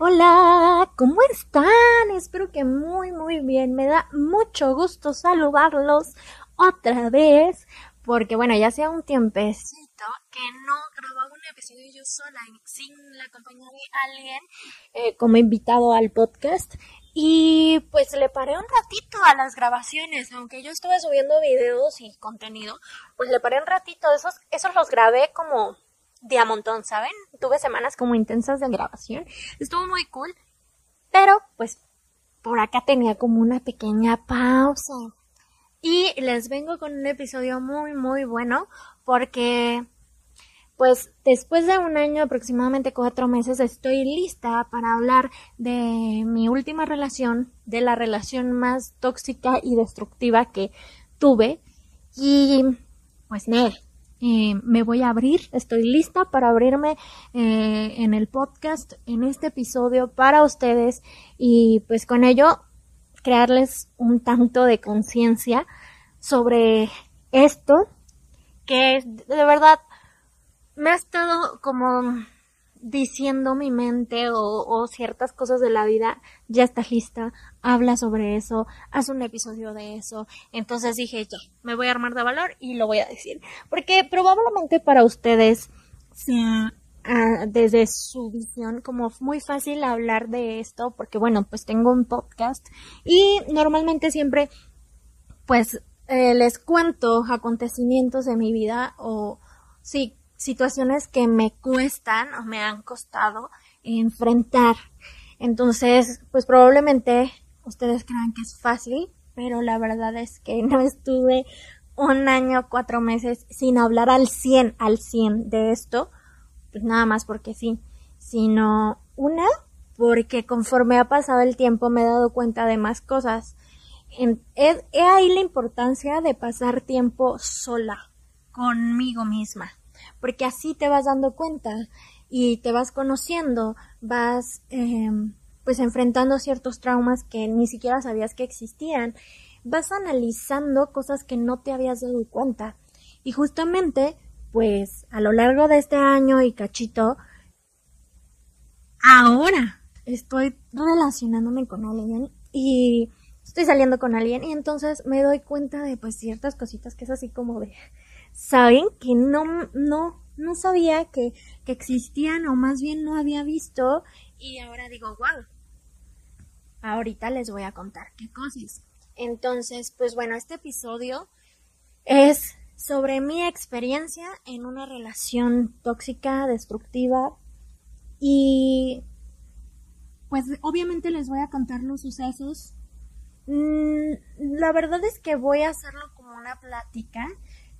Hola, ¿cómo están? Espero que muy muy bien. Me da mucho gusto saludarlos otra vez porque bueno, ya sea un tiempecito que no grababa un episodio yo sola sin la compañía de alguien eh, como invitado al podcast y pues le paré un ratito a las grabaciones, aunque yo estuve subiendo videos y contenido, pues le paré un ratito, esos, esos los grabé como de a montón, ¿saben? Tuve semanas como intensas de grabación. Estuvo muy cool. Pero, pues, por acá tenía como una pequeña pausa. Y les vengo con un episodio muy, muy bueno porque, pues, después de un año, aproximadamente cuatro meses, estoy lista para hablar de mi última relación, de la relación más tóxica y destructiva que tuve. Y, pues nada, me voy a abrir, estoy lista para abrirme eh, en el podcast, en este episodio para ustedes y pues con ello crearles un tanto de conciencia sobre esto que de verdad me ha estado como diciendo mi mente o, ciertas cosas de la vida, ya estás lista, habla sobre eso, haz un episodio de eso. Entonces dije, ya, me voy a armar de valor y lo voy a decir. Porque probablemente para ustedes sea ah, desde su visión como muy fácil hablar de esto, porque bueno, pues tengo un podcast y normalmente siempre pues eh, les cuento acontecimientos de mi vida o sí, situaciones que me cuestan o me han costado enfrentar. Entonces, pues probablemente ustedes crean que es fácil, pero la verdad es que no estuve un año, cuatro meses sin hablar al 100, al 100 de esto, pues nada más porque sí, sino una, porque conforme ha pasado el tiempo me he dado cuenta de más cosas. es, ahí la importancia de pasar tiempo sola, conmigo misma porque así te vas dando cuenta y te vas conociendo, vas em, pues enfrentando ciertos traumas que ni siquiera sabías que existían, vas analizando cosas que no te habías dado cuenta. Y justamente pues a lo largo de este año y cachito ahora estoy relacionándome con alguien y estoy saliendo con alguien y entonces me doy cuenta de pues ciertas cositas que es así como de saben que no, no, no sabía que, que existían o más bien no había visto y ahora digo, wow, ahorita les voy a contar qué cosas. Entonces, pues bueno, este episodio es sobre mi experiencia en una relación tóxica, destructiva y pues obviamente les voy a contar los sucesos. Mm, la verdad es que voy a hacerlo como una plática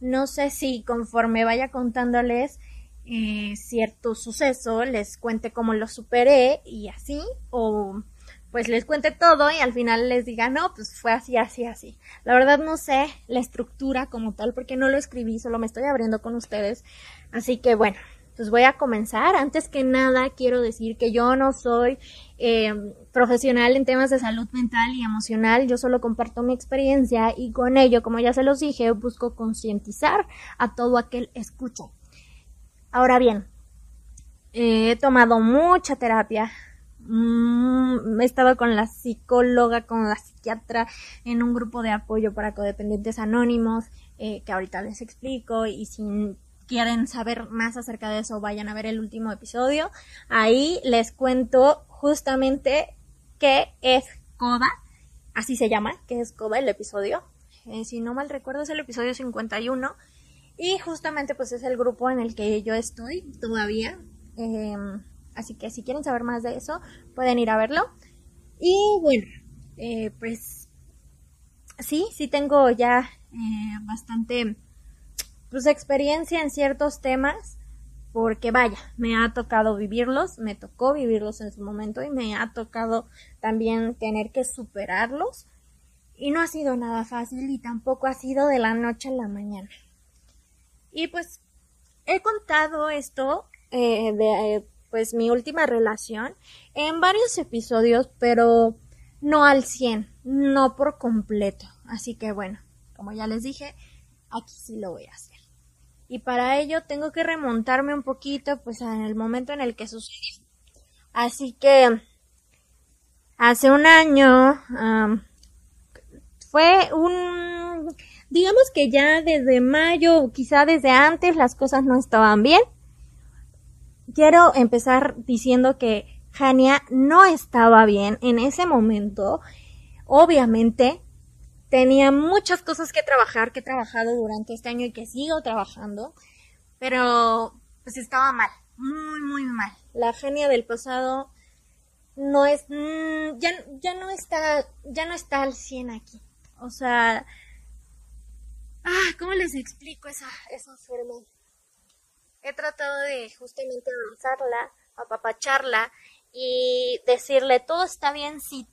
no sé si conforme vaya contándoles eh, cierto suceso, les cuente cómo lo superé y así, o pues les cuente todo y al final les diga, no, pues fue así, así, así. La verdad no sé la estructura como tal porque no lo escribí, solo me estoy abriendo con ustedes. Así que bueno, pues voy a comenzar. Antes que nada, quiero decir que yo no soy eh, profesional en temas de salud mental y emocional. Yo solo comparto mi experiencia y con ello, como ya se los dije, busco concientizar a todo aquel escucho. Ahora bien, he tomado mucha terapia. Mm, he estado con la psicóloga, con la psiquiatra en un grupo de apoyo para codependientes anónimos, eh, que ahorita les explico y sin quieren saber más acerca de eso, vayan a ver el último episodio. Ahí les cuento justamente qué es CODA, así se llama, qué es CODA el episodio. Eh, si no mal recuerdo es el episodio 51 y justamente pues es el grupo en el que yo estoy todavía. Em, así que si quieren saber más de eso pueden ir a verlo. Y bueno, eh, pues sí, sí tengo ya eh, bastante pues experiencia en ciertos temas, porque vaya, me ha tocado vivirlos, me tocó vivirlos en su momento y me ha tocado también tener que superarlos y no ha sido nada fácil y tampoco ha sido de la noche a la mañana. Y pues he contado esto eh, de pues mi última relación en varios episodios, pero no al 100, no por completo. Así que bueno, como ya les dije, aquí sí lo voy a hacer. Y para ello tengo que remontarme un poquito pues el momento en el que sucedió. Así que hace un año fue un digamos que ya desde mayo, quizá desde antes las cosas no estaban bien. Quiero empezar diciendo que Jania no estaba bien en ese momento. Obviamente tenía muchas cosas que trabajar, que he trabajado durante este año y que sigo trabajando, pero pues estaba mal, muy, muy mal. La genia del pasado no es, mm, ya, ya no está, ya no está al 100 aquí. O sea, ah, ¿cómo les explico esa, esa forma? He tratado de justamente avanzarla, apapacharla y decirle todo está bien si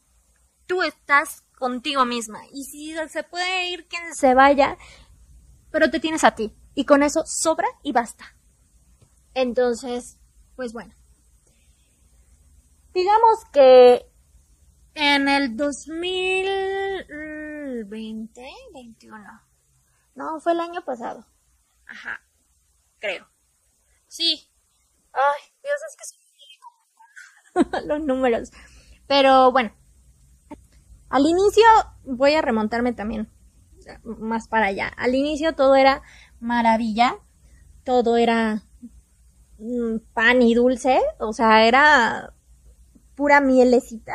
tú estás contigo misma. Y si se puede ir quien se vaya, pero te tienes a ti. Y con eso sobra y basta. Entonces, pues bueno. Digamos que en el 2020, 21. No, fue el año pasado. Ajá. Creo. Sí. Ay, Dios, es que son los números. Pero bueno, al inicio, voy a remontarme también más para allá. Al inicio todo era maravilla, todo era mm, pan y dulce, o sea, era pura mielecita.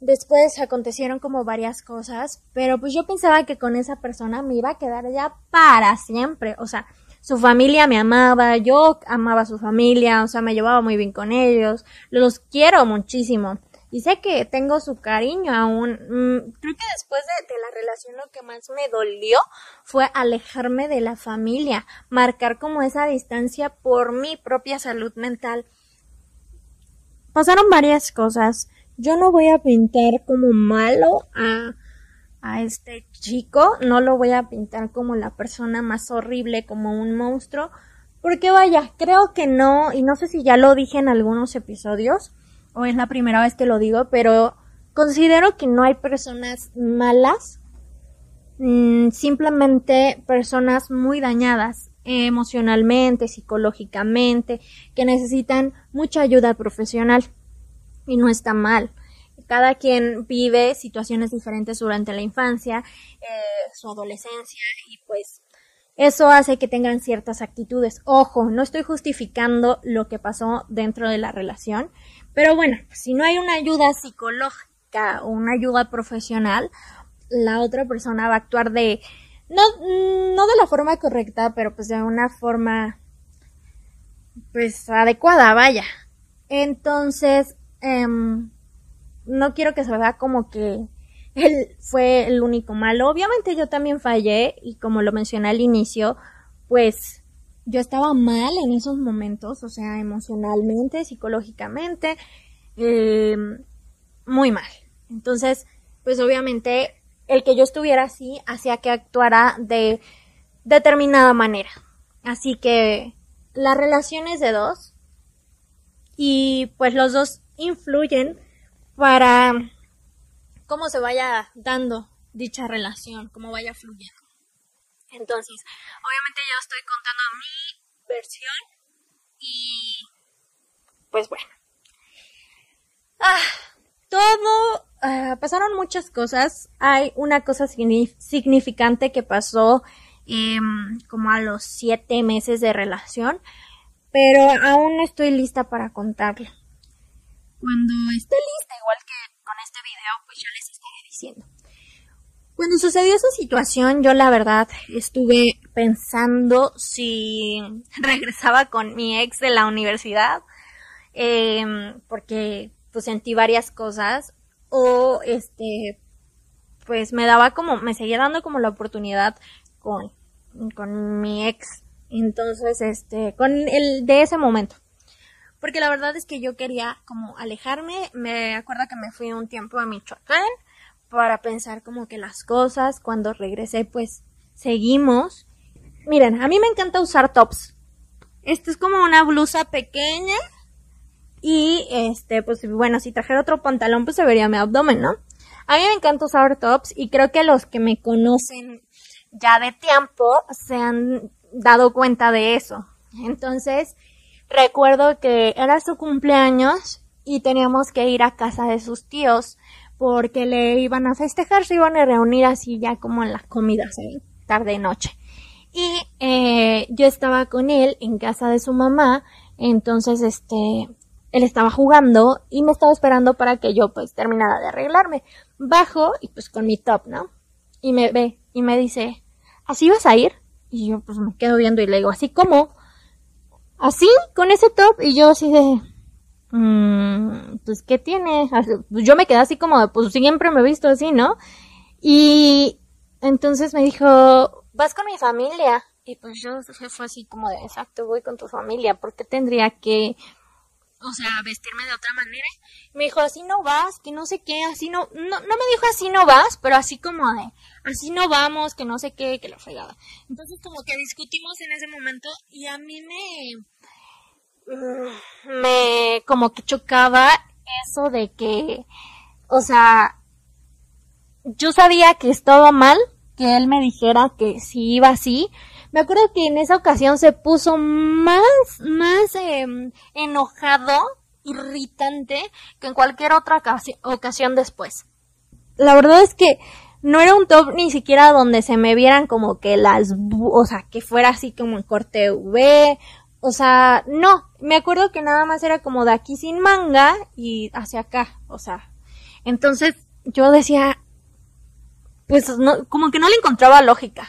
Después acontecieron como varias cosas, pero pues yo pensaba que con esa persona me iba a quedar ya para siempre, o sea, su familia me amaba, yo amaba a su familia, o sea, me llevaba muy bien con ellos, los quiero muchísimo y sé que tengo su cariño aún. Mm, creo que después de, de, la relación lo que más me dolió fue alejarme de la familia, marcar como esa distancia por mi propia salud mental. Pasaron varias cosas. Yo no voy a pintar como malo a, a este chico, no lo voy a pintar como la persona más horrible, como un monstruo, porque vaya, creo que no, y no sé si ya lo dije en algunos episodios, o es la primera vez que lo digo, pero considero que no hay personas malas, mm, simplemente personas muy dañadas emocionalmente, psicológicamente, que necesitan mucha ayuda profesional. Y no está mal. Cada quien vive situaciones diferentes durante la infancia, eh, su adolescencia, y pues eso hace que tengan ciertas actitudes. Ojo, no estoy justificando lo que pasó dentro de la relación, pero bueno, si no hay una ayuda psicológica o una ayuda profesional, la otra persona va a actuar de, no, no de la forma correcta, pero pues de una forma, pues adecuada, vaya. Entonces, em, no quiero que se vea como que él fue el único malo. Obviamente yo también fallé y como lo mencioné al inicio, pues yo estaba mal en esos momentos, o sea, emocionalmente, psicológicamente, em, muy mal. Entonces, pues obviamente el que yo estuviera así hacía que actuara de determinada manera. Así que la relación es de dos y pues los dos influyen para cómo se vaya dando dicha relación, cómo vaya fluyendo. Entonces, obviamente yo estoy contando mi versión y pues bueno. Ah, todo, ah, pasaron muchas cosas. Hay una cosa significante que pasó em, como a los siete meses de relación, pero aún no estoy lista para contarlo. Cuando esté lista, igual que con este video, pues yo les estaré diciendo. Cuando sucedió esa situación, yo la verdad estuve pensando si regresaba con mi ex de la universidad, em, porque pues sentí varias cosas, o este, pues me daba como, me seguía dando como la oportunidad con, con mi ex Entonces, este, con el de ese momento. Porque la verdad es que yo quería como alejarme. Me acuerdo que me fui un tiempo a Michoacán para pensar como que las cosas. Cuando regresé, pues seguimos. Miren, a mí me encanta usar tops. Esto es como una blusa pequeña. Y este, pues bueno, si trajera otro pantalón, pues se vería mi abdomen, ¿no? A mí me encanta usar tops y creo que los que me conocen ya de tiempo se han dado cuenta de eso. Entonces, recuerdo que era su cumpleaños y teníamos que ir a casa de sus tíos porque le iban a festejar, se iban a reunir así ya como en las comidas, ¿eh? tarde noche. Y eh, yo estaba con él en casa de su mamá, entonces este, él estaba jugando y me estaba esperando para que yo pues terminara de arreglarme. Bajo y pues con mi top, ¿no? Y me ve y me dice, ¿así vas a ir? Y yo pues me quedo viendo y le digo, ¿así como? ¿Así? ¿Con ese top? Y yo así de, mmm, pues ¿qué tiene? Pues, yo me quedé así como pues siempre me he visto así, ¿no? Y entonces me dijo, vas con mi familia. Y pues yo fue así como de, exacto, voy con tu familia, ¿por qué tendría que o sea, vestirme de otra manera. Me dijo, así no vas, que no sé qué, así no, no, no me dijo así no vas, pero así como de, así no vamos, que no sé qué, que la fregada. Entonces como que discutimos en ese momento y a mí me, me como que chocaba eso de que, o sea, yo sabía que estaba mal que él me dijera que si iba así, me acuerdo que en esa ocasión se puso más, más em, enojado, irritante que en cualquier otra ocasión después. La verdad es que no era un top ni siquiera donde se me vieran como que las, o sea, que fuera así como en corte V, o sea, no, me acuerdo que nada más era como de aquí sin manga y hacia acá, o sea, entonces yo decía, pues no, como que no le encontraba lógica.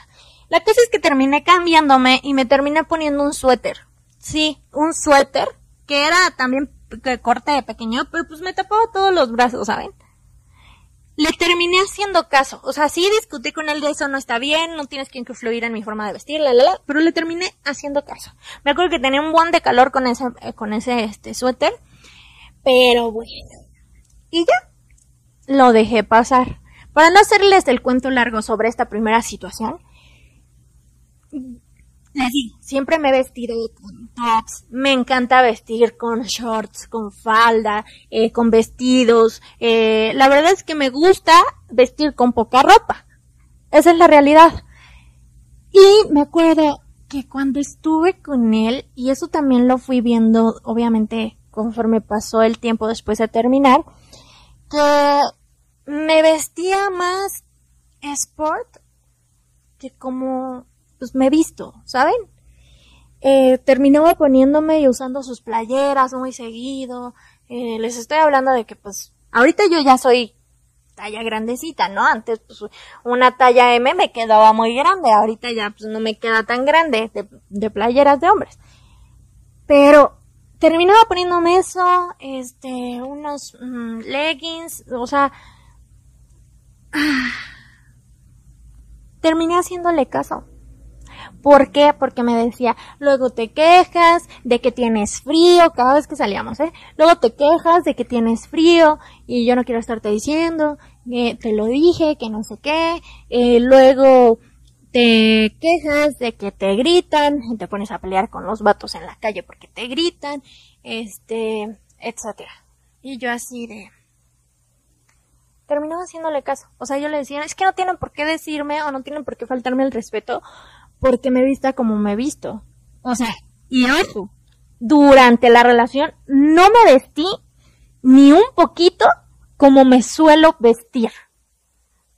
La cosa es que terminé cambiándome y me terminé poniendo un suéter. Sí, un suéter que era también de corte pequeño, pero pues me tapaba todos los brazos, ¿saben? Le terminé haciendo caso. O sea, sí discutí con él de eso no está bien, no tienes que influir en mi forma de vestir, la, la, la, pero le terminé haciendo caso. Me acuerdo que tenía un buen de calor con ese, eh, con ese, este, suéter, pero bueno. Y ya, lo dejé pasar. Para no hacerles el cuento largo sobre esta primera situación, siempre me he vestido con tops, me encanta vestir con shorts, con falda, eh, con vestidos. Eh, la verdad es que me gusta vestir con poca ropa. Esa es la realidad. Y me acuerdo que cuando estuve con él, y eso también lo fui viendo, obviamente, conforme pasó el tiempo después de terminar, que me vestía más sport que como pues me visto, ¿saben? Eh, terminaba poniéndome y usando sus playeras muy seguido. Eh, les estoy hablando de que pues ahorita yo ya soy talla grandecita, ¿no? Antes pues una talla M me quedaba muy grande, ahorita ya pues no me queda tan grande de, playeras de hombres. Pero terminaba poniéndome eso, este, unos mm, leggings, o sea, terminé haciéndole caso. ¿Por qué? Porque me decía, luego te quejas de que tienes frío, cada vez que salíamos, ¿eh? Luego te quejas de que tienes frío y yo no quiero estarte diciendo, que te lo dije, que no sé qué, eh, luego te quejas de que te gritan, y te pones a pelear con los vatos en la calle porque te gritan, este, etcétera. Y yo así de, terminaba haciéndole caso. O sea, yo le decía, es que no tienen por qué decirme o no tienen por qué faltarme el respeto porque me vista como me he visto. O sea, y eso, durante la relación no me vestí ni un poquito como me suelo vestir.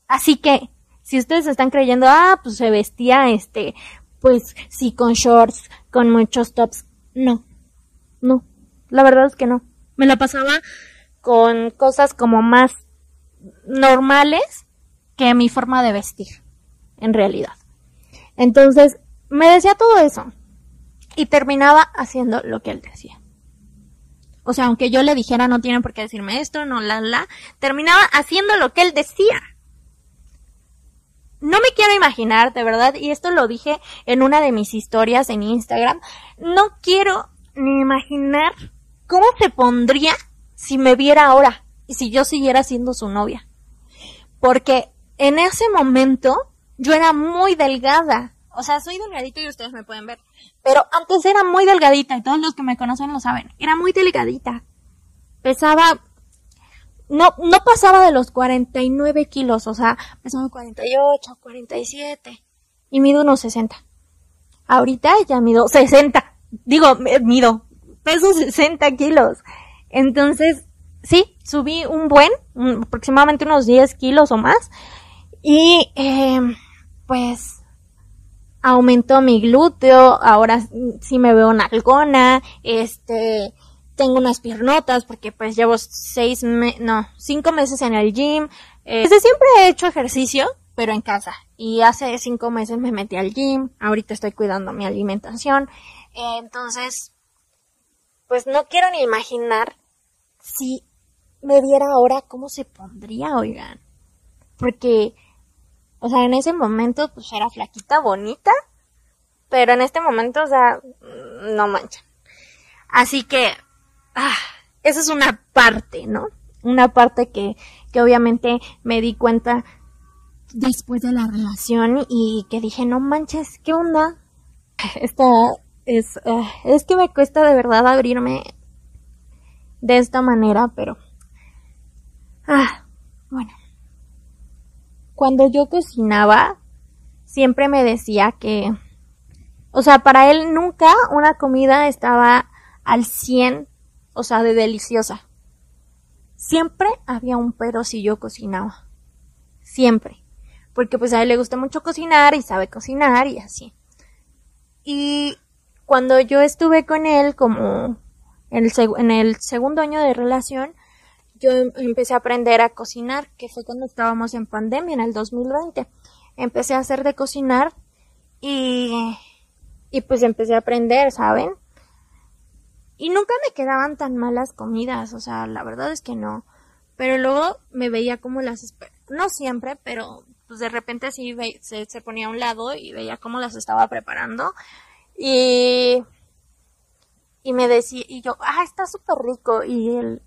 Así que, si ustedes están creyendo, ah, pues se vestía este, pues sí, con shorts, con muchos tops. No, no, la verdad es que no. Me la pasaba con cosas como más normales que mi forma de vestir, en realidad. Entonces, me decía todo eso y terminaba haciendo lo que él decía. O sea, aunque yo le dijera no tienen por qué decirme esto, no la la, terminaba haciendo lo que él decía. no me quiero imaginar, de verdad, y esto lo dije en una de mis historias en Instagram, no quiero ni imaginar cómo se pondría si me viera ahora y si yo siguiera siendo su novia. Porque en ese momento yo era muy delgada. O sea, soy delgadita y ustedes me pueden ver. Pero antes era muy delgadita y todos los que me conocen lo saben. Era muy delgadita. Pesaba no, no pasaba de los 49 kilos, o sea, pesaba 48, 47 y mido unos 60. Ahorita ya mido 60, digo, mido, peso 60 kilos. Entonces, sí, subí un buen, aproximadamente unos 10 kilos o más y eh, pues aumentó mi glúteo, ahora sí me veo nalgona, este, tengo unas piernotas porque pues llevo seis, no, cinco meses en el gym. Eh, desde siempre he hecho ejercicio, pero en casa. Y hace cinco meses me metí al gym. Ahorita estoy cuidando mi alimentación. Entonces, pues no quiero ni imaginar si me viera ahora cómo se pondría, oigan. Porque, o sea, en ese momento pues era flaquita, bonita. Pero en este momento, o sea, no mancha. Así que ah, esa es una parte, ¿no? Una parte que, que obviamente me di cuenta después de la relación y que dije, no manches, ¿qué onda? Esta es, ah, es que me cuesta de verdad abrirme de esta manera, pero, ah, bueno. Cuando yo cocinaba, siempre me decía que, o sea, para él nunca una comida estaba al 100 o sea, de deliciosa. Siempre había un pero si yo cocinaba. Siempre. Porque pues a él le gusta mucho cocinar y sabe cocinar y así. Y cuando yo estuve con él como en el, en el segundo año de relación, yo em, empecé a aprender a cocinar, que fue cuando estábamos en pandemia, en el 2020. Empecé a hacer de cocinar y, y pues empecé a aprender, ¿saben? Y nunca me quedaban tan malas comidas, o sea, la verdad es que no. Pero luego me veía como las... No siempre, pero pues de repente sí se, se ponía a un lado y veía cómo las estaba preparando. Y... Y me decía, y yo, ah, está súper rico. Y él,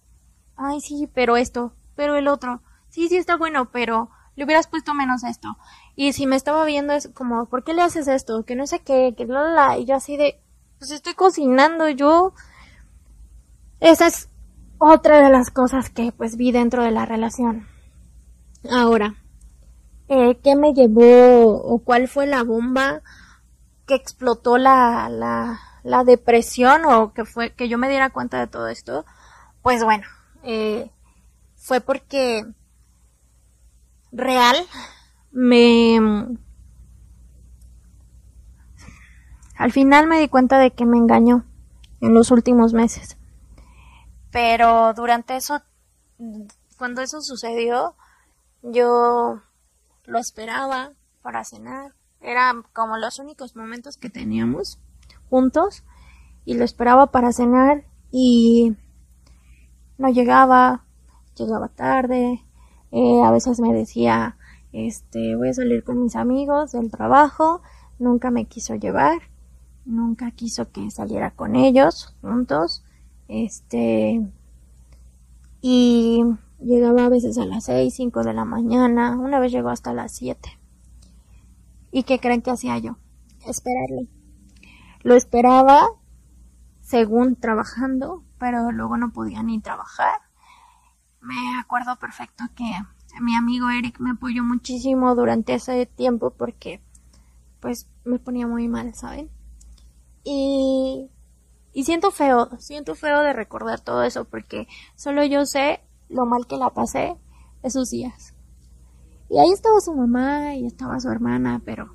ay, sí, pero esto, pero el otro. Sí, sí está bueno, pero le hubieras puesto menos esto. Y si me estaba viendo es como, ¿por qué le haces esto? Que no sé qué, que la, la, y yo así de, pues estoy cocinando, yo esa es otra de las cosas que pues vi dentro de la relación. Ahora, eh, ¿qué me llevó o cuál fue la bomba que explotó la, la, la depresión o que fue que yo me diera cuenta de todo esto? Pues bueno, eh, fue porque real me al final me di cuenta de que me engañó en los últimos meses. Pero durante eso, cuando eso sucedió, yo lo esperaba para cenar. Eran como los únicos momentos que teníamos juntos y lo esperaba para cenar y no llegaba, llegaba tarde, eh, a veces me decía, este, voy a salir con mis amigos del trabajo, nunca me quiso llevar, nunca quiso que saliera con ellos juntos, este, y llegaba a veces a las 6, 5 de la mañana, una vez llegó hasta las 7. ¿Y qué creen que hacía yo? Esperarlo. Lo esperaba según trabajando, pero luego no podía ni trabajar. Me acuerdo perfecto que mi amigo Eric me apoyó muchísimo durante ese tiempo porque pues me ponía muy mal, ¿saben? Y y siento feo, siento feo de recordar todo eso porque solo yo sé lo mal que la pasé esos días. Y ahí estaba su mamá y estaba su hermana, pero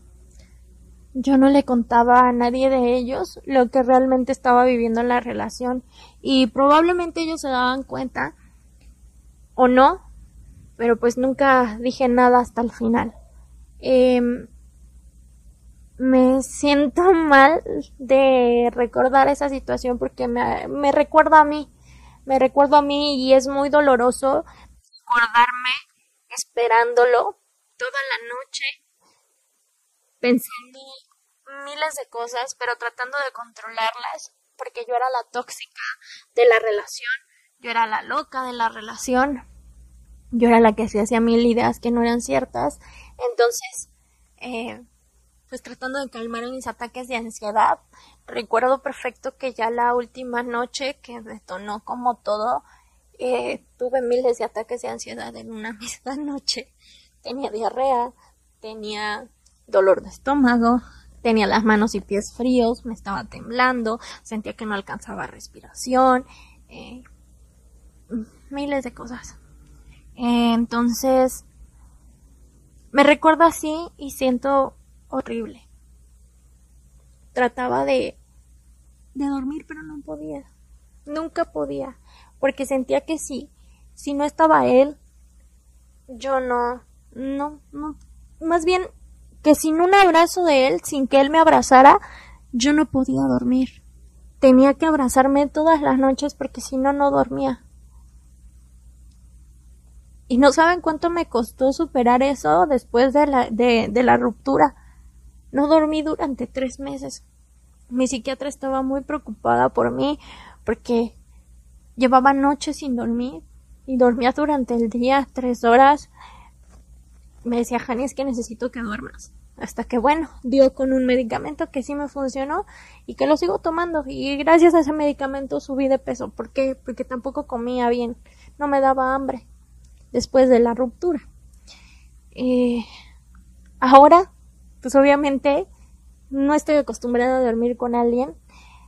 yo no le contaba a nadie de ellos lo que realmente estaba viviendo en la relación y probablemente ellos se daban cuenta o no, pero pues nunca dije nada hasta el final. Eh, me siento mal de recordar esa situación porque me, me recuerda a mí, me recuerdo a mí y es muy doloroso recordarme esperándolo toda la noche pensando miles de cosas, pero tratando de controlarlas, porque yo era la tóxica de la relación, yo era la loca de la relación, yo era la que se hacía mil ideas que no eran ciertas, entonces, eh, pues tratando de calmar mis ataques de ansiedad, recuerdo perfecto que ya la última noche que detonó como todo, eh, tuve miles de ataques de ansiedad en una misma noche. Tenía diarrea, tenía dolor de estómago, tenía las manos y pies fríos, me estaba temblando, sentía que no alcanzaba respiración, eh, miles de cosas. Entonces, me recuerdo así y siento horrible. Trataba de, de dormir, pero no podía. Nunca podía, porque sentía que sí, si no estaba él, yo no, no, no, más bien que sin un abrazo de él, sin que él me abrazara, yo no podía dormir. Tenía que abrazarme todas las noches porque si no, no dormía. Y no saben cuánto me costó superar eso después de la, de, la ruptura. No dormí durante tres meses. Mi psiquiatra estaba muy preocupada por mí porque llevaba noches sin dormir y dormía durante el día tres horas. Me decía, Jani, es que necesito que duermas. Hasta que, bueno, dio con un medicamento que sí me funcionó y que lo sigo tomando. Y gracias a ese medicamento subí de peso. ¿Por qué? Porque tampoco comía bien. No me daba hambre después de la ruptura. Eh, ahora pues obviamente no estoy acostumbrada a dormir con alguien.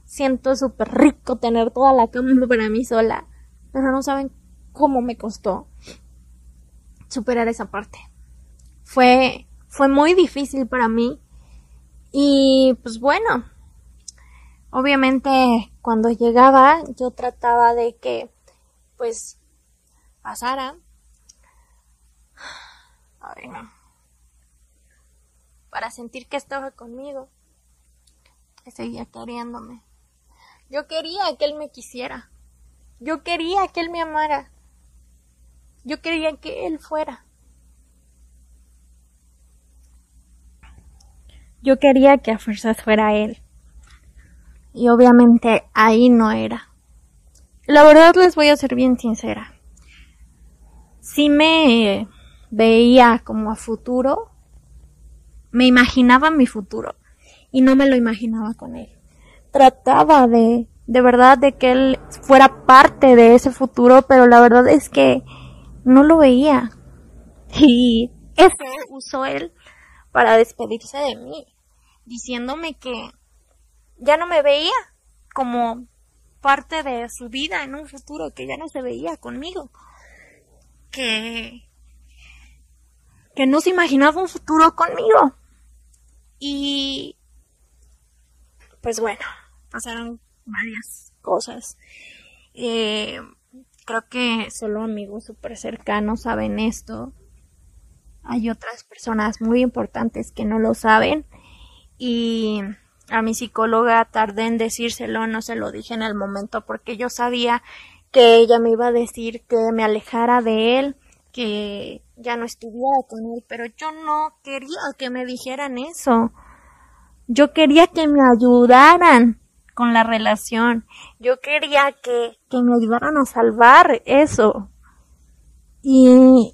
Siento súper rico tener toda la cama para mí sola, pero no saben cómo me costó superar esa parte. Fue, fue muy difícil para mí y pues bueno, obviamente cuando llegaba yo trataba de que pues pasara. Ay, no para sentir que estaba conmigo. Que seguía queriéndome. Yo quería que él me quisiera. Yo quería que él me amara. Yo quería que él fuera. Yo quería que a fuerzas fuera él. Y obviamente ahí no era. La verdad les voy a ser bien sincera. Si me veía como a futuro, me imaginaba mi futuro y no me lo imaginaba con él. Trataba de, de verdad, de que él fuera parte de ese futuro, pero la verdad es que no lo veía. Y eso usó él para despedirse de mí, diciéndome que ya no me veía como parte de su vida en un futuro, que ya no se veía conmigo, que que no se imaginaba un futuro conmigo. Y pues bueno, pasaron varias cosas. Eh, creo que solo amigos súper cercanos saben esto. Hay otras personas muy importantes que no lo saben. Y a mi psicóloga tardé en decírselo, no se lo dije en el momento porque yo sabía que ella me iba a decir que me alejara de él, que ya no estuviera con él, pero yo no quería que me dijeran eso. Yo quería que me ayudaran con la relación. Yo quería que, que me ayudaran a salvar eso. Y,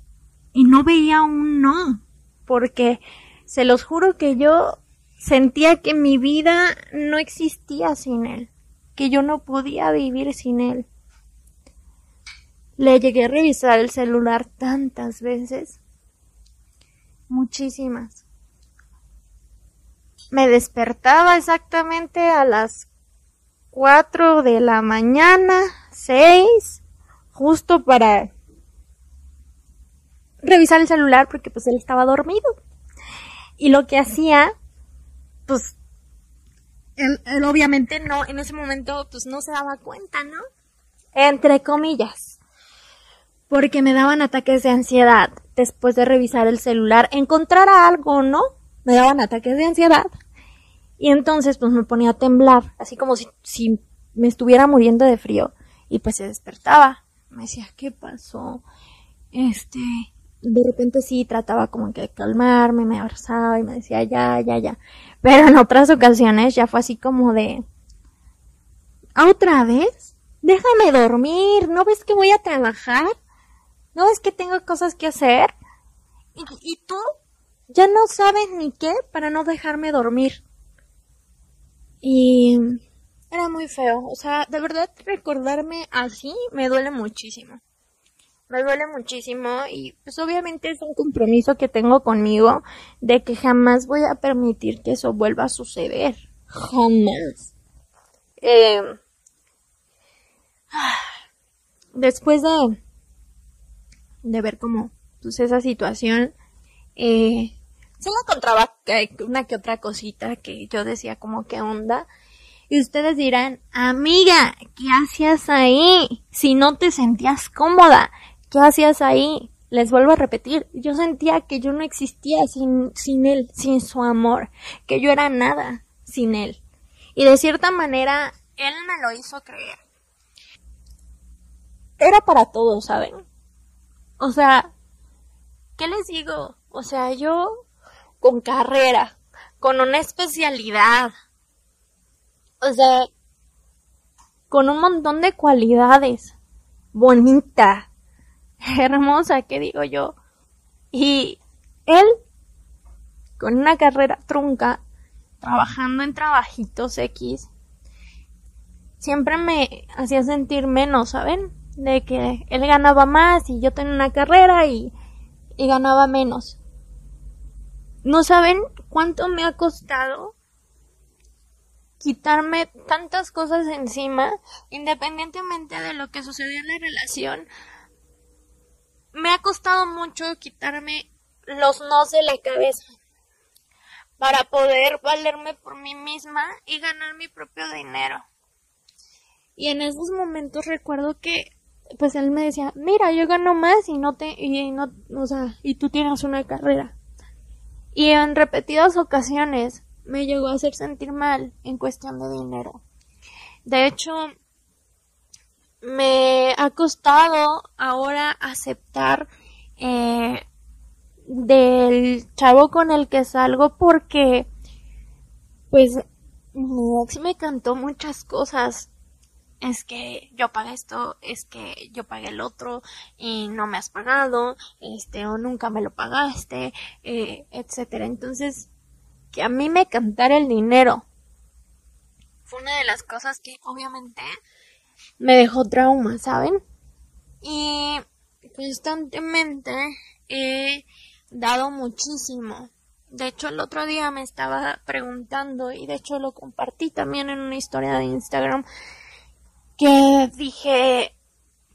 y no veía un no, porque se los juro que yo sentía que mi vida no existía sin él, que yo no podía vivir sin él. Le llegué a revisar el celular tantas veces. Muchísimas. Me despertaba exactamente a las cuatro de la mañana, seis, justo para revisar el celular porque pues él estaba dormido. Y lo que hacía, pues, él, él obviamente no, en ese momento pues no se daba cuenta, ¿no? Entre comillas porque me daban ataques de ansiedad después de revisar el celular, encontrar algo, ¿no? Me daban ataques de ansiedad. Y entonces pues me ponía a temblar, así como si, si me estuviera muriendo de frío. Y pues se despertaba. Me decía, ¿qué pasó? Este, de repente sí trataba como que de calmarme, me abrazaba y me decía ya, ya, ya. Pero en otras ocasiones ya fue así como de, ¿otra vez? Déjame dormir, ¿no ves que voy a trabajar? ¿No ves que tengo cosas que hacer? ¿Y, y tú? Ya no sabes ni qué para no dejarme dormir. Y era muy feo. O sea, de verdad recordarme así me duele muchísimo. Me duele muchísimo y pues obviamente es un compromiso que tengo conmigo de que jamás voy a permitir que eso vuelva a suceder. Jamás. Eh, después de, de ver como pues esa situación, eh, se me encontraba una que otra cosita que yo decía como que onda. Y ustedes dirán, amiga, ¿qué hacías ahí? Si no te sentías cómoda, ¿qué hacías ahí? Les vuelvo a repetir, yo sentía que yo no existía sin, sin él, sin su amor, que yo era nada sin él. Y de cierta manera, él me lo hizo creer. Era para todos, ¿saben? O sea, ¿qué les digo? O sea, yo con carrera, con una especialidad, o sea, con un montón de cualidades, bonita, hermosa, ¿qué digo yo? Y él, con una carrera trunca, trabajando en trabajitos X, siempre me hacía sentir menos, ¿saben? De que él ganaba más y yo tenía una carrera y, y ganaba menos. No saben cuánto me ha costado quitarme tantas cosas encima, independientemente de lo que sucedió en la relación. Me ha costado mucho quitarme los nos de la cabeza para poder valerme por mí misma y ganar mi propio dinero. Y en esos momentos recuerdo que pues él me decía, "Mira, yo gano más y no te y no, o sea, y tú tienes una carrera." Y en repetidas ocasiones me llegó a hacer sentir mal en cuestión de dinero. De hecho, me ha costado ahora aceptar eh, del chavo con el que salgo porque pues mi me cantó muchas cosas es que yo pagué esto, es que yo pagué el otro y no me has pagado, este, o nunca me lo pagaste, eh, etcétera. Entonces, que a mí me cantara el dinero. Fue una de las cosas que obviamente me dejó trauma, ¿saben? Y constantemente he dado muchísimo. De hecho, el otro día me estaba preguntando y de hecho lo compartí también en una historia de Instagram que dije,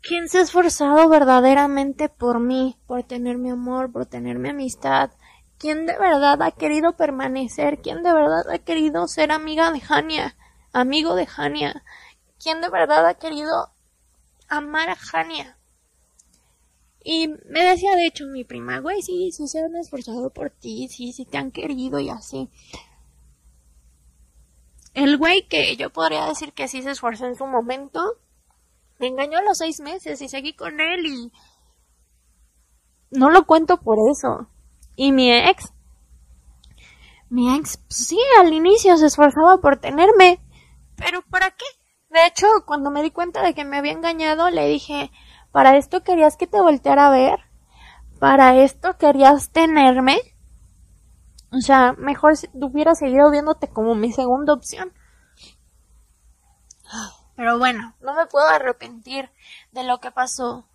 ¿quién se ha esforzado verdaderamente por mí, por tener mi amor, por tener mi amistad, ¿Quién de verdad ha querido permanecer? ¿Quién de verdad ha querido ser amiga de Hania? Amigo de Hania. ¿Quién de verdad ha querido amar a Hania? Y me decía, de hecho, mi prima, güey, sí, sí se han esforzado por ti, sí, sí te han querido y así. El güey que yo podría decir que sí se esforzó en su momento, me engañó a los seis meses y seguí con él y no lo cuento por eso. Y mi ex, mi ex, pues sí, al inicio se esforzaba por tenerme. Pero ¿para qué? De hecho, cuando me di cuenta de que me había engañado, le dije, ¿para esto querías que te volteara a ver? ¿Para esto querías tenerme? O sea, mejor hubiera seguido viéndote como mi segunda opción. Pero bueno, no me puedo arrepentir de lo que pasó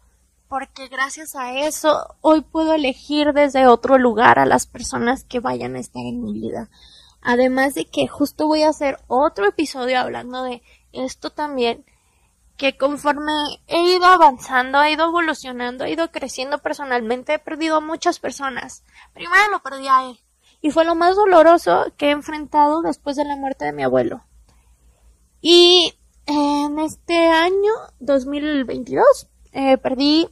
porque gracias a eso hoy puedo elegir desde otro lugar a las personas que vayan a estar en mi vida. Además de que justo voy a hacer otro episodio hablando de esto también, que conforme he ido avanzando, he ido evolucionando, he ido creciendo personalmente, he perdido a muchas personas. Primero lo perdí a él. Y fue lo más doloroso que he enfrentado después de la muerte de mi abuelo. Y en este año 2022 eh, perdí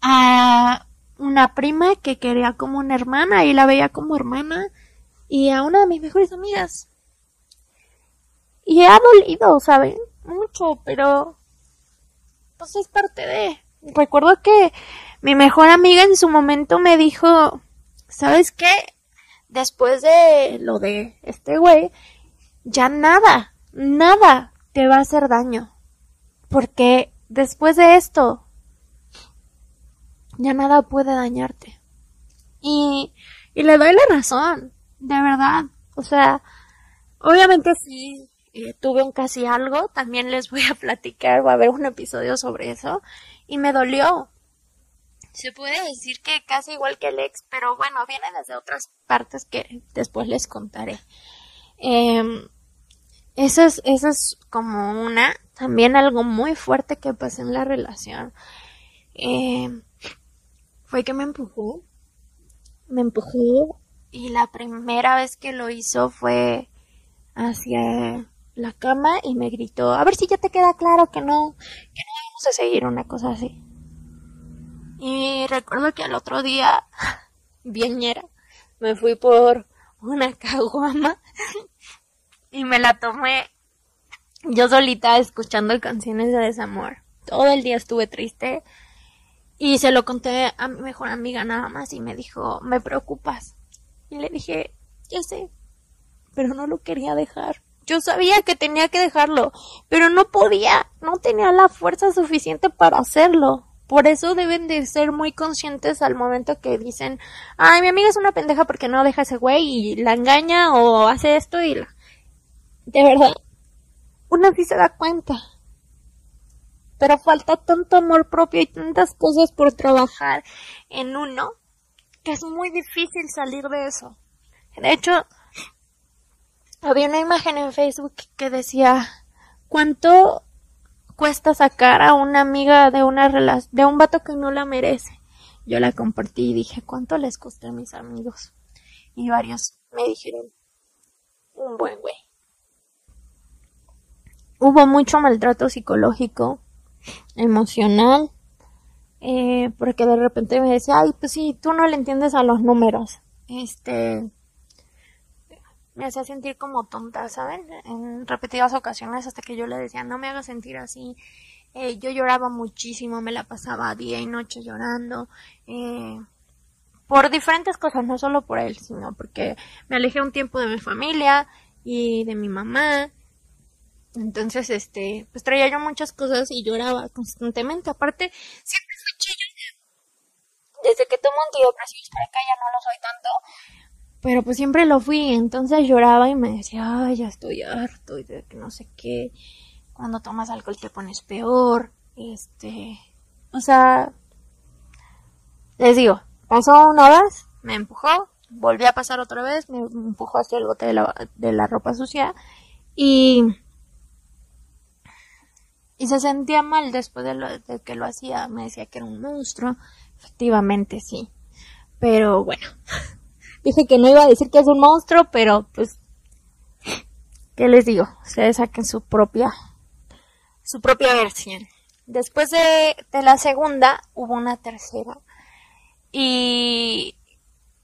a una prima que quería como una hermana y la veía como hermana y a una de mis mejores amigas. Y ha dolido, ¿saben? Mucho, pero pues es parte de. Recuerdo que mi mejor amiga en su momento me dijo, ¿sabes qué? Después de lo de este güey, ya nada, nada te va a hacer daño. Porque después de esto, ya nada puede dañarte. Y, y le doy la razón, de verdad. O sea, obviamente sí, eh, tuve un casi algo, también les voy a platicar, va a haber un episodio sobre eso, y me dolió. Se puede decir que casi igual que el ex, pero bueno, viene desde otras partes que después les contaré. Eh, eso es, como una, también algo muy fuerte que pasó en la relación. Eh, fue que me empujó, me empujó y la primera vez que lo hizo fue hacia la cama y me gritó, a ver si ya te queda claro que no, que no vamos a seguir una cosa así. Y recuerdo que al otro día, bien me fui por una caguama y me la tomé yo solita escuchando canciones de desamor. Todo el día estuve triste y se lo conté a mi mejor amiga nada más y me dijo, me preocupas. Y le dije, ya sé, pero no lo quería dejar. Yo sabía que tenía que dejarlo, pero no podía, no tenía la fuerza suficiente para hacerlo. Por eso deben de ser muy conscientes al momento que dicen, ay, mi amiga es una pendeja porque no deja ese güey y la engaña o hace esto y la... De verdad, uno sí se da cuenta. Pero falta tanto amor propio y tantas cosas por trabajar en uno que es muy difícil salir de eso. De hecho, había una imagen en Facebook que decía cuánto cuesta sacar a una amiga de una relación, de un vato que no la merece. Yo la compartí y dije, ¿cuánto les costé a mis amigos? Y varios me dijeron, un buen güey hubo mucho maltrato psicológico, emocional, eh, porque de repente me decía, ay, pues sí, tú no le entiendes a los números. Este, me hacía sentir como tonta, ¿saben? En repetidas ocasiones hasta que yo le decía, no me hagas sentir así. Eh, yo lloraba muchísimo, me la pasaba día y noche llorando. Eh, por diferentes cosas, no solo por él, sino porque me alejé un tiempo de mi familia y de mi mamá entonces, este, pues traía yo muchas cosas y lloraba constantemente. Aparte, siempre fui chillona. Desde que tomo antidepresivos para acá ya no lo soy tanto. Pero pues siempre lo fui. Entonces lloraba y me decía, ay, ya estoy harto y de que no sé qué. Cuando tomas alcohol te pones peor. Este, o sea, les digo, pasó una vez, me empujó, volví a pasar otra vez, me empujó hacia el bote de la, de la ropa sucia y y se sentía mal después de, lo, de que lo hacía. Me decía que era un monstruo. Efectivamente, sí. Pero bueno. Dije que no iba a decir que es un monstruo, pero pues. ¿Qué les digo? Ustedes saquen su propia. Su propia versión. Después de, de la segunda, hubo una tercera. Y.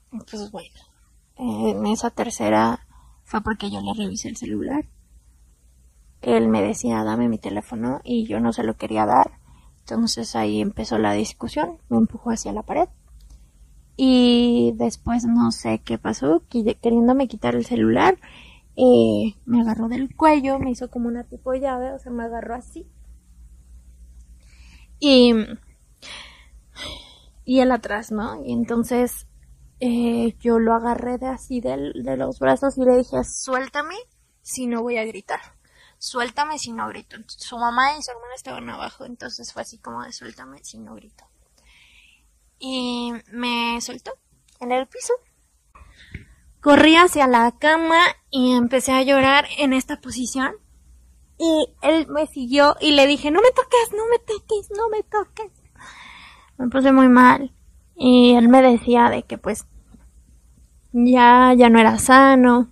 Pues bueno. En esa tercera fue porque yo le revisé el celular él me decía, dame mi teléfono y yo no se lo quería dar. Entonces ahí empezó la discusión, me empujó hacia la pared. Y después no sé qué pasó, queriéndome quitar el celular, eh, me agarró del cuello, me hizo como una tipo llave, o sea, me agarró así. Y, y él atrás, ¿no? Y entonces eh, yo lo agarré de así de, de los brazos y le dije, suéltame, si no voy a gritar suéltame si no grito. Su mamá y su hermana estaban abajo, entonces fue así como suéltame si no grito. Y me soltó en el piso. Corrí hacia la cama y empecé a llorar en esta posición. Y él me siguió y le dije, no me toques, no me toques, no me toques. Me puse muy mal. Y él me decía de que pues ya, ya no era sano,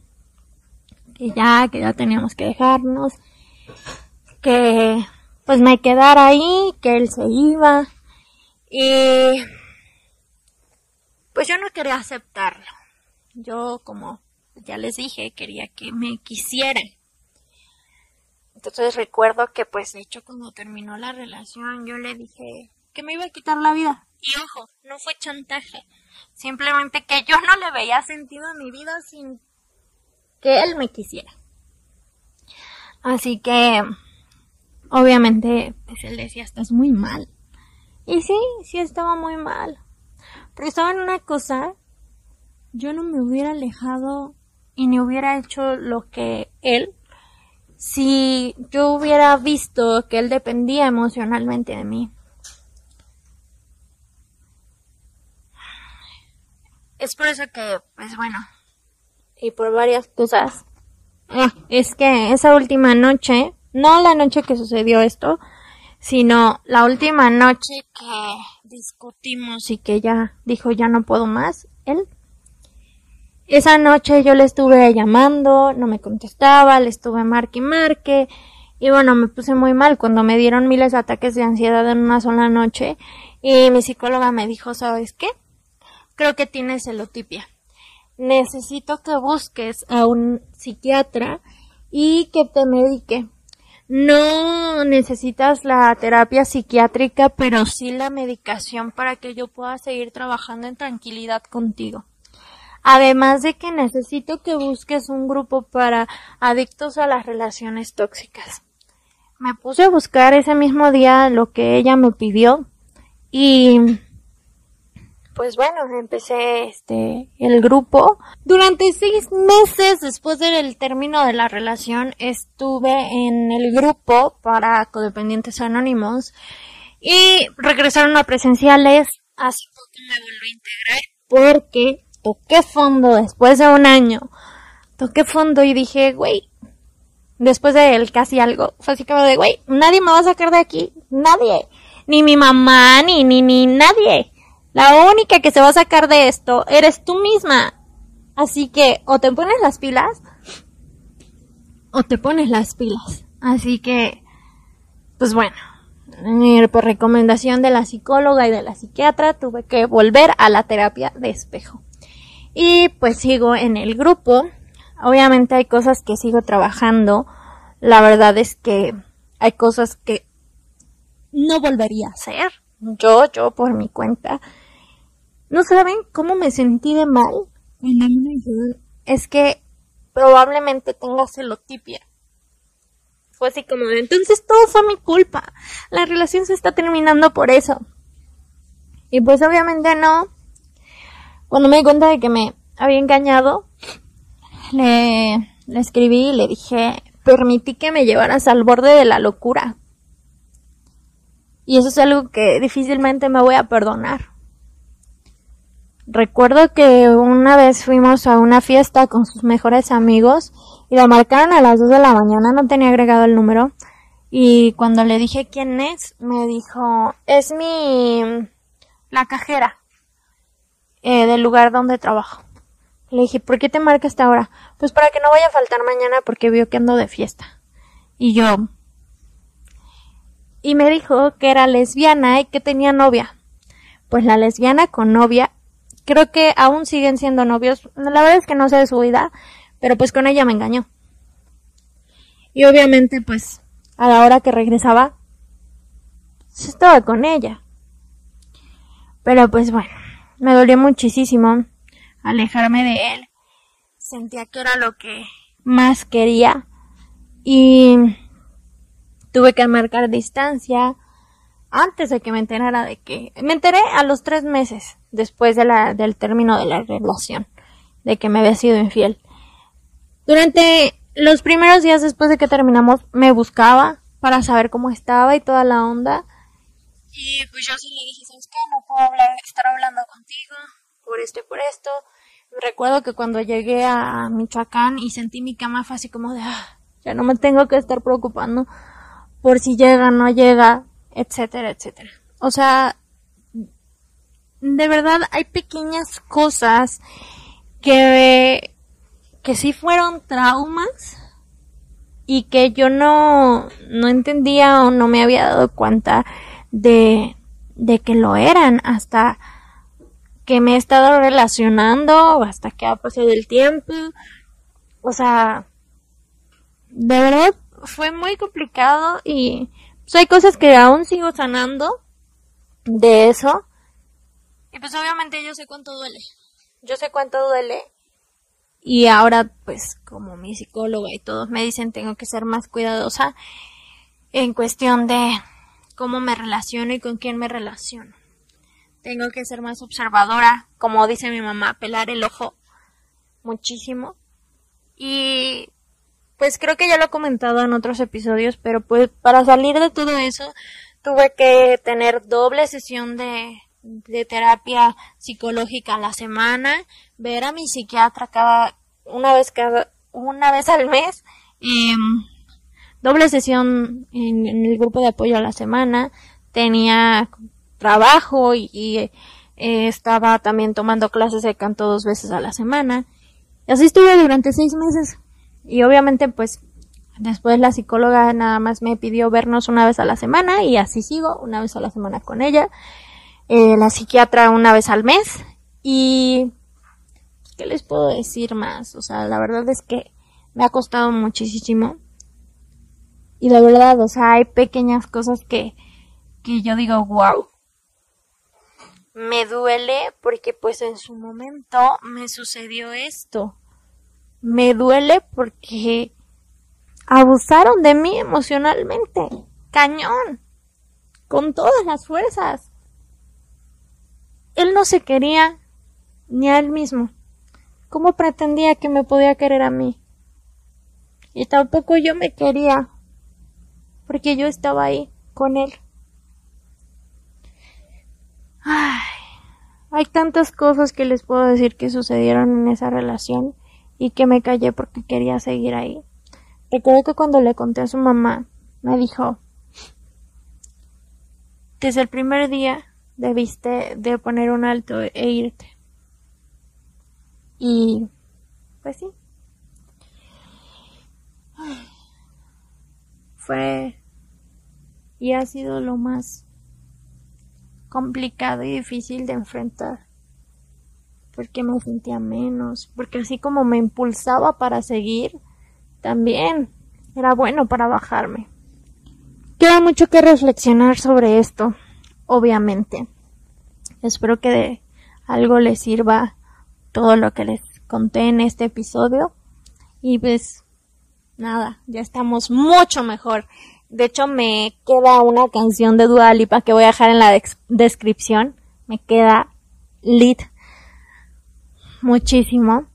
que ya, que ya teníamos que dejarnos, que pues me quedara ahí, que él se iba y pues yo no quería aceptarlo. Yo como ya les dije, quería que me quisieran. Entonces recuerdo que pues de hecho cuando terminó la relación yo le dije que me iba a quitar la vida Y ojo, no fue chantaje. Simplemente que yo no le veía sentido a mi vida sin que él me quisiera. Así que, obviamente, pues él decía, estás muy mal. Y sí, sí estaba muy mal. Pero estaba en una cosa, yo no me hubiera alejado y ni hubiera hecho lo que él si yo hubiera visto que él dependía emocionalmente de mí. Es por eso que, pues bueno, y por varias cosas. Ah, es que esa última noche, no la noche que sucedió esto, sino la última noche que discutimos y que ya dijo ya no puedo más, él esa noche yo le estuve llamando, no me contestaba, le estuve marque y marque. Y bueno, me puse muy mal cuando me dieron miles de ataques de ansiedad en una sola noche. Y mi psicóloga me dijo, ¿sabes qué? Creo que tienes celotipia. Necesito que busques a un psiquiatra y que te medique. No necesitas la terapia psiquiátrica, pero sí la medicación para que yo pueda seguir trabajando en tranquilidad contigo. Además de que necesito que busques un grupo para adictos a las relaciones tóxicas. Me puse a buscar ese mismo día lo que ella me pidió y pues bueno, empecé este el grupo. Durante seis meses después del término de la relación estuve en el grupo para codependientes anónimos y regresaron a presenciales. Así que me volví a integrar porque toqué fondo después de un año. Toqué fondo y dije, güey, después de él casi algo, fue así de, güey, nadie me va a sacar de aquí, nadie, ni mi mamá, ni, ni, ni nadie. La única que se va a sacar de esto eres tú misma. Así que o te pones las pilas o te pones las pilas. Así que, pues bueno, por recomendación de la psicóloga y de la psiquiatra tuve que volver a la terapia de espejo. Y pues sigo en el grupo. Obviamente hay cosas que sigo trabajando. La verdad es que hay cosas que no volvería a hacer. Yo, yo por mi cuenta. No saben cómo me sentí de mal Es que probablemente tenga celotipia. Fue así como, entonces todo fue mi culpa. La relación se está terminando por eso. Y pues obviamente no. Cuando me di cuenta de que me había engañado, le, le escribí y le dije, permití que me llevaras al borde de la locura. Y eso es algo que difícilmente me voy a perdonar. Recuerdo que una vez fuimos a una fiesta con sus mejores amigos y la marcaron a las 2 de la mañana, no tenía agregado el número. Y cuando le dije quién es, me dijo, es mi... la cajera. Eh, del lugar donde trabajo. Le dije, ¿por qué te marca esta hora? Pues para que no vaya a faltar mañana porque vio que ando de fiesta. Y yo... Y me dijo que era lesbiana y que tenía novia. Pues la lesbiana con novia, creo que aún siguen siendo novios. La verdad es que no sé de su vida, pero pues con ella me engañó. Y obviamente pues a la hora que regresaba, pues estaba con ella. Pero pues bueno. Me dolió muchísimo alejarme de él. Sentía que era lo que más quería y tuve que marcar distancia antes de que me enterara de que me enteré a los tres meses después de la, del término de la relación de que me había sido infiel. Durante los primeros días después de que terminamos me buscaba para saber cómo estaba y toda la onda y pues yo sí le dije, ¿sabes qué? No puedo hablar, estar hablando contigo por esto y por esto. Recuerdo que cuando llegué a Michoacán y sentí mi cama fue así como de, ah, ya no me tengo que estar preocupando por si llega, no llega, etcétera, etcétera. O sea, de verdad hay pequeñas cosas que, que sí fueron traumas y que yo no, no entendía o no me había dado cuenta de, de que lo eran hasta que me he estado relacionando, hasta que ha pasado el tiempo. O sea, de verdad fue muy complicado y hay cosas que aún sigo sanando de eso Y pues obviamente yo sé cuánto duele. Yo sé cuánto duele. Y ahora, pues, como mi psicóloga y todos me dicen, tengo que ser más cuidadosa en cuestión de cómo me relaciono y con quién me relaciono. Tengo que ser más observadora, como dice mi mamá, pelar el ojo muchísimo. Y pues creo que ya lo he comentado en otros episodios, pero pues para salir de todo eso tuve que tener doble sesión de, terapia psicológica a la semana, ver a mi psiquiatra cada una vez cada una vez al mes, y doble sesión en, el grupo de apoyo a la semana, tenía trabajo y, eh, estaba también tomando clases de canto dos veces a la semana. Y así estuve durante seis meses. Y obviamente pues después la psicóloga nada más me pidió vernos una vez a la semana y así sigo, una vez a la semana con ella. Eh, la psiquiatra una vez al mes. Y ¿qué les puedo decir más? O sea, la verdad es que me ha costado muchísimo. Y la verdad, o sea, hay pequeñas cosas que, que yo digo, wow. Me duele porque pues en su momento me sucedió esto. Me duele porque abusaron de mí emocionalmente. Cañón. Con todas las fuerzas. Él no se quería ni a él mismo. ¿Cómo pretendía que me podía querer a mí? Y tampoco yo me quería porque yo estaba ahí con él. Ay, hay tantas cosas que les puedo decir que sucedieron en esa relación y que me callé porque quería seguir ahí. Recuerdo que cuando le conté a su mamá, me dijo, desde el primer día debiste de poner un alto e irte. Y, pues sí. Fue y ha sido lo más complicado y difícil de enfrentar. Porque me sentía menos, porque así como me impulsaba para seguir, también era bueno para bajarme. Queda mucho que reflexionar sobre esto, obviamente. Espero que de algo les sirva todo lo que les conté en este episodio. Y pues nada, ya estamos mucho mejor. De hecho, me queda una canción de Dua Lipa que voy a dejar en la descripción. Me queda lit muchísimo.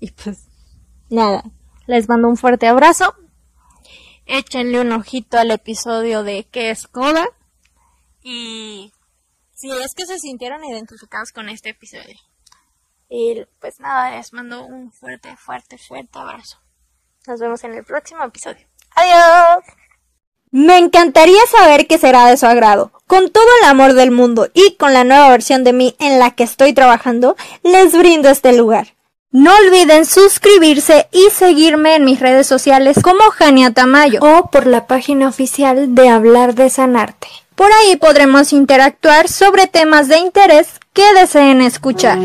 Y pues, nada, les mando un fuerte abrazo. Échenle un ojito al episodio de ¿Qué es Coda? Y si es que se sintieron identificados con este episodio. Y pues nada, les mando un fuerte, fuerte, fuerte abrazo. Nos vemos en el próximo episodio. ¡Adiós! Me encantaría saber qué será de su agrado. Con todo el amor del mundo y con la nueva versión de mí en la que estoy trabajando, les brindo este lugar. No olviden suscribirse y seguirme en mis redes sociales como Jania Tamayo o por la página oficial de Hablar de Sanarte. Por ahí podremos interactuar sobre temas de interés que deseen escuchar.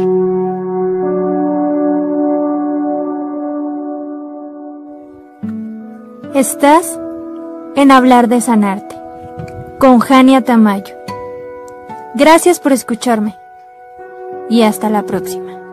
Estás en Hablar de Sanarte con Jania Tamayo. Gracias por escucharme y hasta la próxima.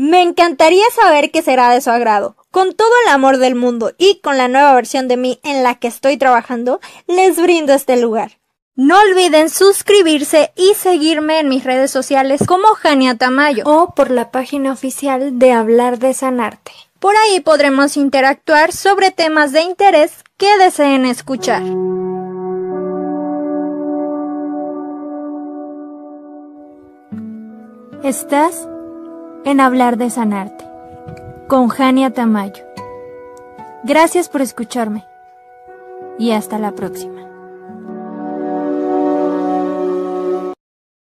Me encantaría saber qué será de su agrado. Con todo el amor del mundo y con la nueva versión de mí en la que estoy trabajando, les brindo este lugar. No olviden suscribirse y seguirme en mis redes sociales como Jania Tamayo o por la página oficial de Hablar de Sanarte. Por ahí podremos interactuar sobre temas de interés que deseen escuchar. Estás en Hablar de Sanarte con Jania Tamayo. Gracias por escucharme y hasta la próxima.